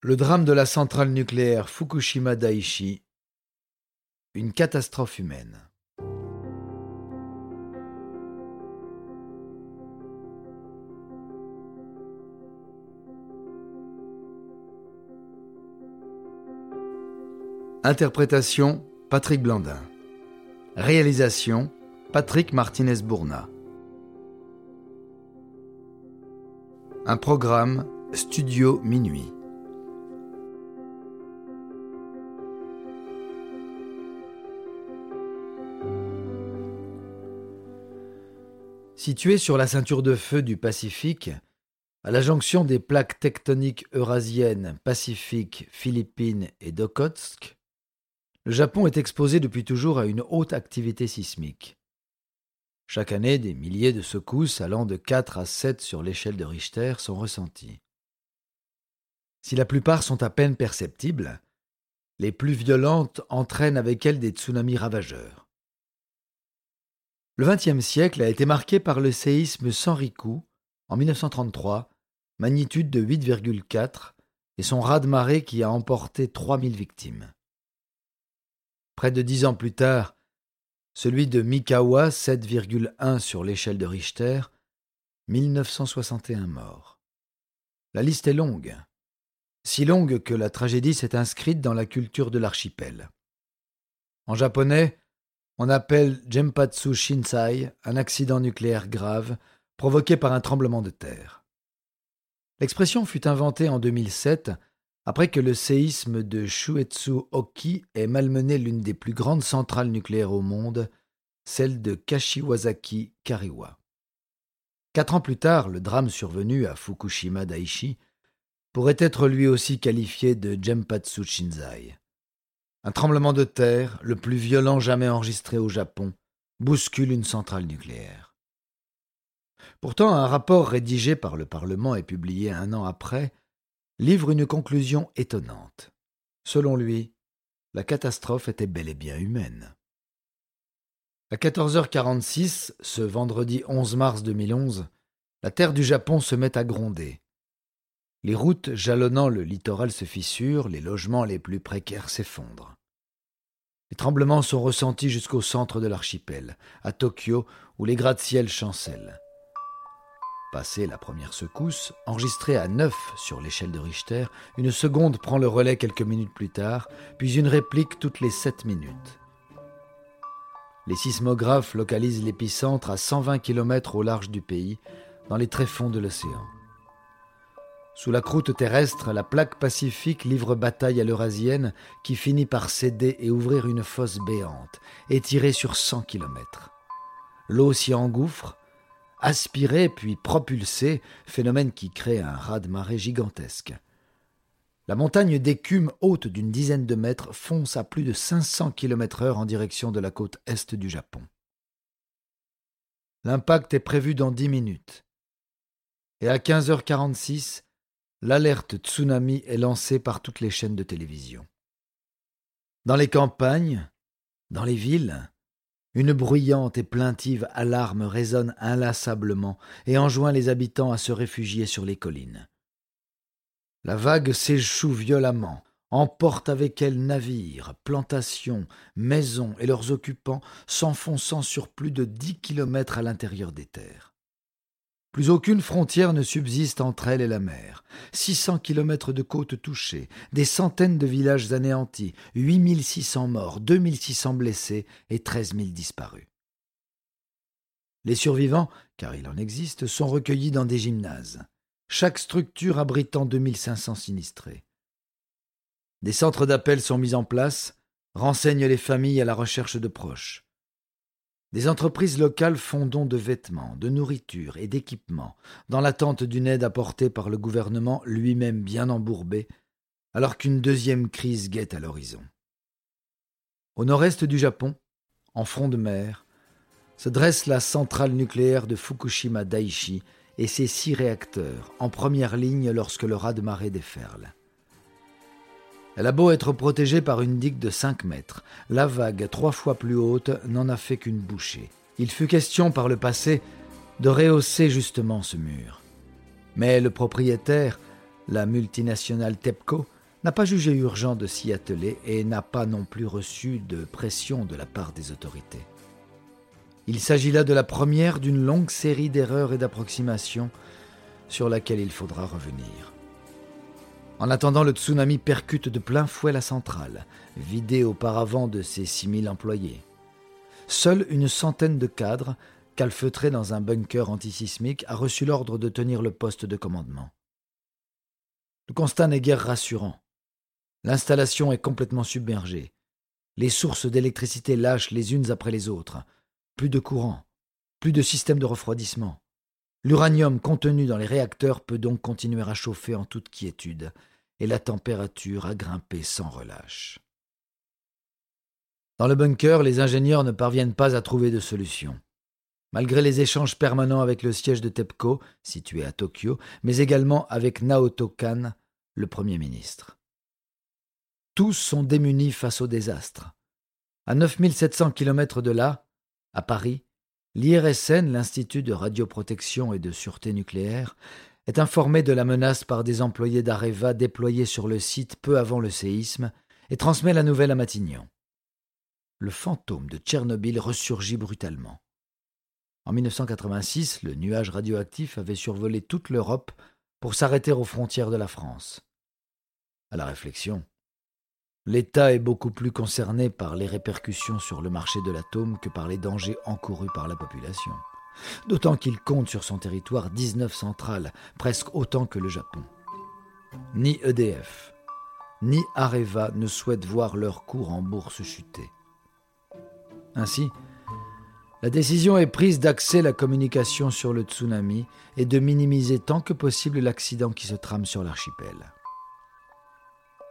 Le drame de la centrale nucléaire Fukushima Daiichi, une catastrophe humaine. Interprétation Patrick Blandin. Réalisation Patrick Martinez-Bourna. Un programme Studio Minuit. Situé sur la ceinture de feu du Pacifique, à la jonction des plaques tectoniques eurasiennes, Pacifique, Philippines et d'Okhotsk, le Japon est exposé depuis toujours à une haute activité sismique. Chaque année, des milliers de secousses allant de 4 à 7 sur l'échelle de Richter sont ressenties. Si la plupart sont à peine perceptibles, les plus violentes entraînent avec elles des tsunamis ravageurs. Le XXe siècle a été marqué par le séisme Sanriku en 1933, magnitude de 8,4, et son raz-de-marée qui a emporté 3000 victimes. Près de dix ans plus tard, celui de Mikawa, 7,1 sur l'échelle de Richter, 1961 morts. La liste est longue, si longue que la tragédie s'est inscrite dans la culture de l'archipel. En japonais, on appelle Jempatsu Shinsai un accident nucléaire grave provoqué par un tremblement de terre. L'expression fut inventée en 2007 après que le séisme de Shuetsu Oki ait malmené l'une des plus grandes centrales nucléaires au monde, celle de Kashiwazaki Kariwa. Quatre ans plus tard, le drame survenu à Fukushima Daiichi pourrait être lui aussi qualifié de Jempatsu Shinzai. Un tremblement de terre, le plus violent jamais enregistré au Japon, bouscule une centrale nucléaire. Pourtant, un rapport rédigé par le Parlement et publié un an après livre une conclusion étonnante. Selon lui, la catastrophe était bel et bien humaine. À 14h46, ce vendredi 11 mars 2011, la terre du Japon se met à gronder. Les routes jalonnant le littoral se fissurent, les logements les plus précaires s'effondrent. Les tremblements sont ressentis jusqu'au centre de l'archipel, à Tokyo, où les gratte-ciels chancellent. Passée la première secousse, enregistrée à 9 sur l'échelle de Richter, une seconde prend le relais quelques minutes plus tard, puis une réplique toutes les 7 minutes. Les sismographes localisent l'épicentre à 120 km au large du pays, dans les tréfonds de l'océan. Sous la croûte terrestre, la plaque pacifique livre bataille à l'Eurasienne qui finit par céder et ouvrir une fosse béante, étirée sur 100 km. L'eau s'y engouffre, aspiré puis propulsé, phénomène qui crée un raz-de-marée gigantesque. La montagne d'écume haute d'une dizaine de mètres fonce à plus de 500 km heure en direction de la côte est du Japon. L'impact est prévu dans dix minutes. Et à 15h46, l'alerte tsunami est lancée par toutes les chaînes de télévision. Dans les campagnes, dans les villes, une bruyante et plaintive alarme résonne inlassablement et enjoint les habitants à se réfugier sur les collines. La vague s'échoue violemment, emporte avec elle navires, plantations, maisons et leurs occupants, s'enfonçant sur plus de dix kilomètres à l'intérieur des terres. Plus aucune frontière ne subsiste entre elle et la mer. 600 kilomètres de côtes touchées, des centaines de villages anéantis, 8600 morts, 2600 blessés et 13 000 disparus. Les survivants, car il en existe, sont recueillis dans des gymnases, chaque structure abritant 2500 sinistrés. Des centres d'appel sont mis en place, renseignent les familles à la recherche de proches. Des entreprises locales font don de vêtements, de nourriture et d'équipements, dans l'attente d'une aide apportée par le gouvernement lui-même bien embourbé, alors qu'une deuxième crise guette à l'horizon. Au nord-est du Japon, en front de mer, se dresse la centrale nucléaire de Fukushima Daiichi et ses six réacteurs, en première ligne lorsque le raz-de-marée déferle. Elle a beau être protégée par une digue de 5 mètres, la vague trois fois plus haute n'en a fait qu'une bouchée. Il fut question par le passé de rehausser justement ce mur. Mais le propriétaire, la multinationale TEPCO, n'a pas jugé urgent de s'y atteler et n'a pas non plus reçu de pression de la part des autorités. Il s'agit là de la première d'une longue série d'erreurs et d'approximations sur laquelle il faudra revenir. En attendant, le tsunami percute de plein fouet la centrale, vidée auparavant de ses 6000 employés. Seule une centaine de cadres, calfeutrés dans un bunker antisismique, a reçu l'ordre de tenir le poste de commandement. Le constat n'est guère rassurant. L'installation est complètement submergée. Les sources d'électricité lâchent les unes après les autres. Plus de courant, plus de système de refroidissement. L'uranium contenu dans les réacteurs peut donc continuer à chauffer en toute quiétude, et la température a grimpé sans relâche. Dans le bunker, les ingénieurs ne parviennent pas à trouver de solution. Malgré les échanges permanents avec le siège de TEPCO, situé à Tokyo, mais également avec Naoto Kan, le Premier ministre. Tous sont démunis face au désastre. À 9700 km de là, à Paris, l'IRSN, l'Institut de radioprotection et de sûreté nucléaire, est informé de la menace par des employés d'Areva déployés sur le site peu avant le séisme et transmet la nouvelle à Matignon. Le fantôme de Tchernobyl ressurgit brutalement. En 1986, le nuage radioactif avait survolé toute l'Europe pour s'arrêter aux frontières de la France. À la réflexion, L'État est beaucoup plus concerné par les répercussions sur le marché de l'atome que par les dangers encourus par la population. D'autant qu'il compte sur son territoire 19 centrales, presque autant que le Japon. Ni EDF, ni Areva ne souhaitent voir leur cours en bourse chuter. Ainsi, la décision est prise d'axer la communication sur le tsunami et de minimiser tant que possible l'accident qui se trame sur l'archipel.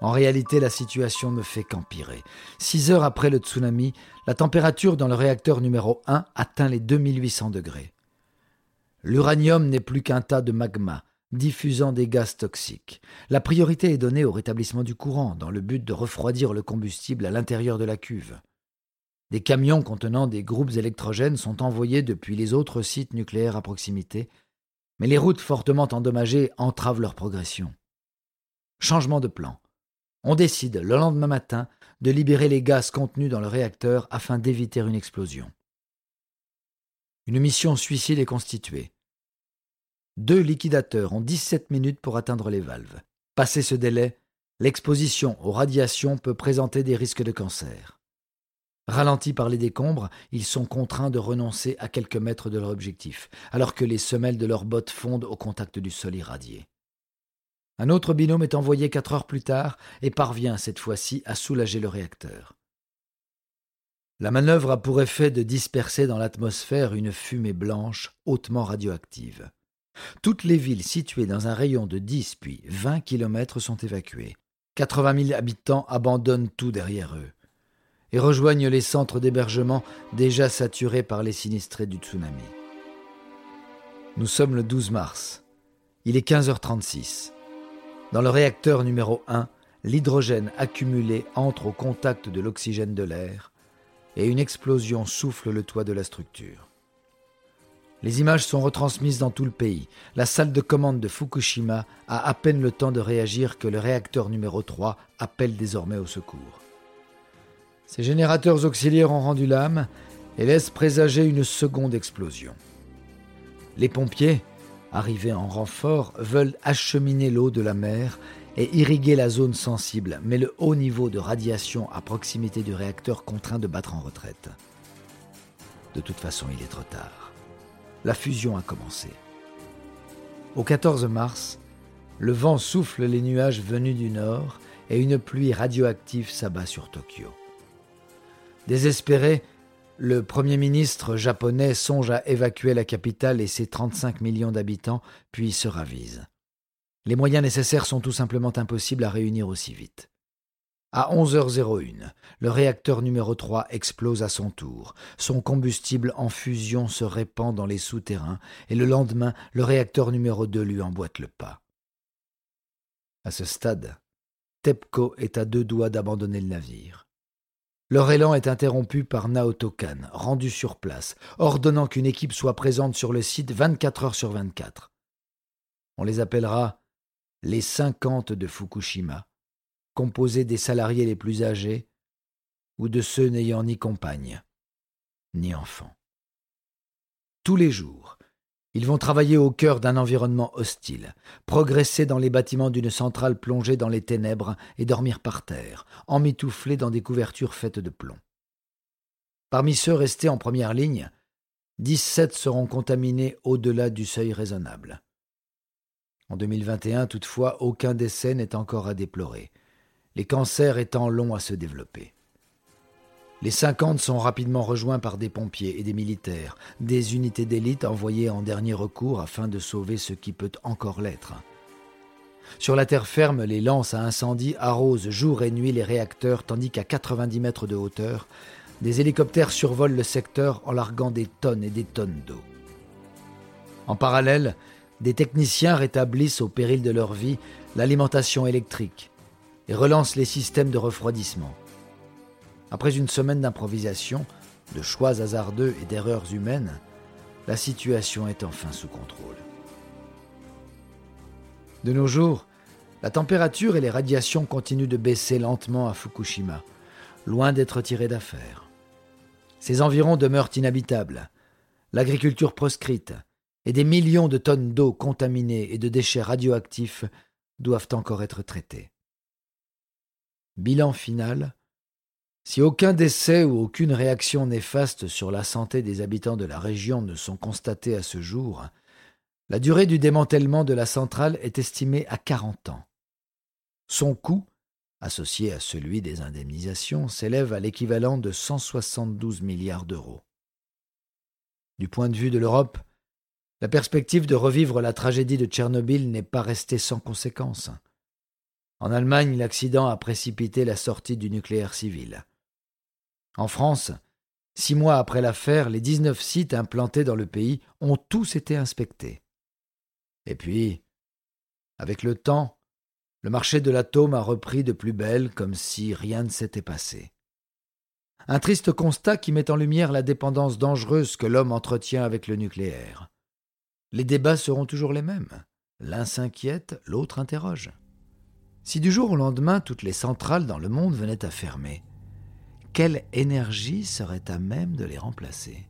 En réalité, la situation ne fait qu'empirer. Six heures après le tsunami, la température dans le réacteur numéro 1 atteint les 2800 degrés. L'uranium n'est plus qu'un tas de magma, diffusant des gaz toxiques. La priorité est donnée au rétablissement du courant, dans le but de refroidir le combustible à l'intérieur de la cuve. Des camions contenant des groupes électrogènes sont envoyés depuis les autres sites nucléaires à proximité, mais les routes fortement endommagées entravent leur progression. Changement de plan. On décide le lendemain matin de libérer les gaz contenus dans le réacteur afin d'éviter une explosion. Une mission suicide est constituée. Deux liquidateurs ont 17 minutes pour atteindre les valves. Passé ce délai, l'exposition aux radiations peut présenter des risques de cancer. Ralentis par les décombres, ils sont contraints de renoncer à quelques mètres de leur objectif, alors que les semelles de leurs bottes fondent au contact du sol irradié. Un autre binôme est envoyé quatre heures plus tard et parvient cette fois-ci à soulager le réacteur. La manœuvre a pour effet de disperser dans l'atmosphère une fumée blanche hautement radioactive. Toutes les villes situées dans un rayon de 10 puis 20 kilomètres sont évacuées. 80 000 habitants abandonnent tout derrière eux et rejoignent les centres d'hébergement déjà saturés par les sinistrés du tsunami. Nous sommes le 12 mars. Il est 15h36. Dans le réacteur numéro 1, l'hydrogène accumulé entre au contact de l'oxygène de l'air et une explosion souffle le toit de la structure. Les images sont retransmises dans tout le pays. La salle de commande de Fukushima a à peine le temps de réagir que le réacteur numéro 3 appelle désormais au secours. Ces générateurs auxiliaires ont rendu l'âme et laissent présager une seconde explosion. Les pompiers, arrivés en renfort, veulent acheminer l'eau de la mer et irriguer la zone sensible, mais le haut niveau de radiation à proximité du réacteur contraint de battre en retraite. De toute façon, il est trop tard. La fusion a commencé. Au 14 mars, le vent souffle les nuages venus du nord et une pluie radioactive s'abat sur Tokyo. Désespéré, le Premier ministre japonais songe à évacuer la capitale et ses 35 millions d'habitants, puis se ravise. Les moyens nécessaires sont tout simplement impossibles à réunir aussi vite. À 11h01, le réacteur numéro 3 explose à son tour. Son combustible en fusion se répand dans les souterrains et le lendemain, le réacteur numéro 2 lui emboîte le pas. À ce stade, TEPCO est à deux doigts d'abandonner le navire. Leur élan est interrompu par Naoto Kan, rendu sur place, ordonnant qu'une équipe soit présente sur le site 24 heures sur 24. On les appellera les 50 de Fukushima, composés des salariés les plus âgés ou de ceux n'ayant ni compagne ni enfant. Tous les jours, ils vont travailler au cœur d'un environnement hostile, progresser dans les bâtiments d'une centrale plongée dans les ténèbres et dormir par terre, emmitouflés dans des couvertures faites de plomb. Parmi ceux restés en première ligne, 17 seront contaminés au-delà du seuil raisonnable. En 2021, toutefois, aucun décès n'est encore à déplorer, les cancers étant longs à se développer. Les 50 sont rapidement rejoints par des pompiers et des militaires, des unités d'élite envoyées en dernier recours afin de sauver ce qui peut encore l'être. Sur la terre ferme, les lances à incendie arrosent jour et nuit les réacteurs tandis qu'à 90 mètres de hauteur, des hélicoptères survolent le secteur en larguant des tonnes et des tonnes d'eau. En parallèle, des techniciens rétablissent au péril de leur vie l'alimentation électrique et relancent les systèmes de refroidissement. Après une semaine d'improvisation, de choix hasardeux et d'erreurs humaines, la situation est enfin sous contrôle. De nos jours, la température et les radiations continuent de baisser lentement à Fukushima, loin d'être tirées d'affaire. Ces environs demeurent inhabitables, l'agriculture proscrite, et des millions de tonnes d'eau contaminée et de déchets radioactifs doivent encore être traités. Bilan final si aucun décès ou aucune réaction néfaste sur la santé des habitants de la région ne sont constatés à ce jour, la durée du démantèlement de la centrale est estimée à 40 ans. Son coût, associé à celui des indemnisations, s'élève à l'équivalent de 172 milliards d'euros. Du point de vue de l'Europe, la perspective de revivre la tragédie de Tchernobyl n'est pas restée sans conséquences. En Allemagne, l'accident a précipité la sortie du nucléaire civil. En France, six mois après l'affaire, les 19 sites implantés dans le pays ont tous été inspectés. Et puis, avec le temps, le marché de l'atome a repris de plus belle comme si rien ne s'était passé. Un triste constat qui met en lumière la dépendance dangereuse que l'homme entretient avec le nucléaire. Les débats seront toujours les mêmes. L'un s'inquiète, l'autre interroge. Si du jour au lendemain toutes les centrales dans le monde venaient à fermer, quelle énergie serait à même de les remplacer?